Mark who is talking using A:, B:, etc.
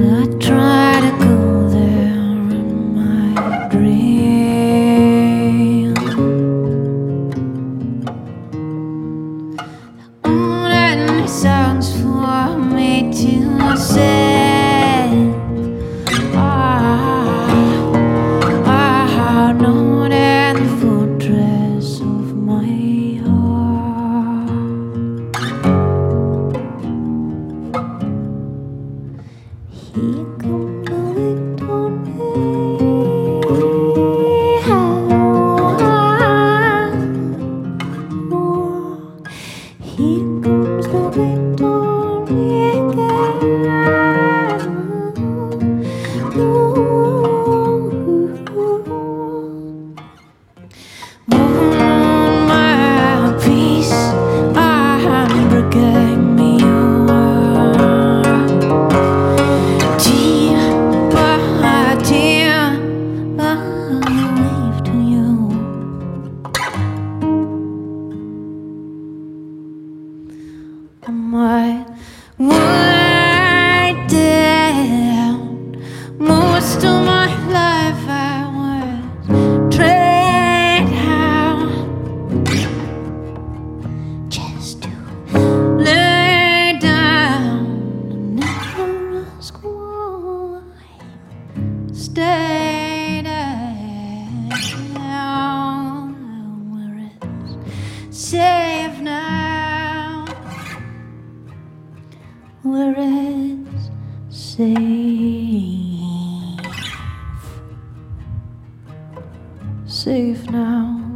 A: tak
B: can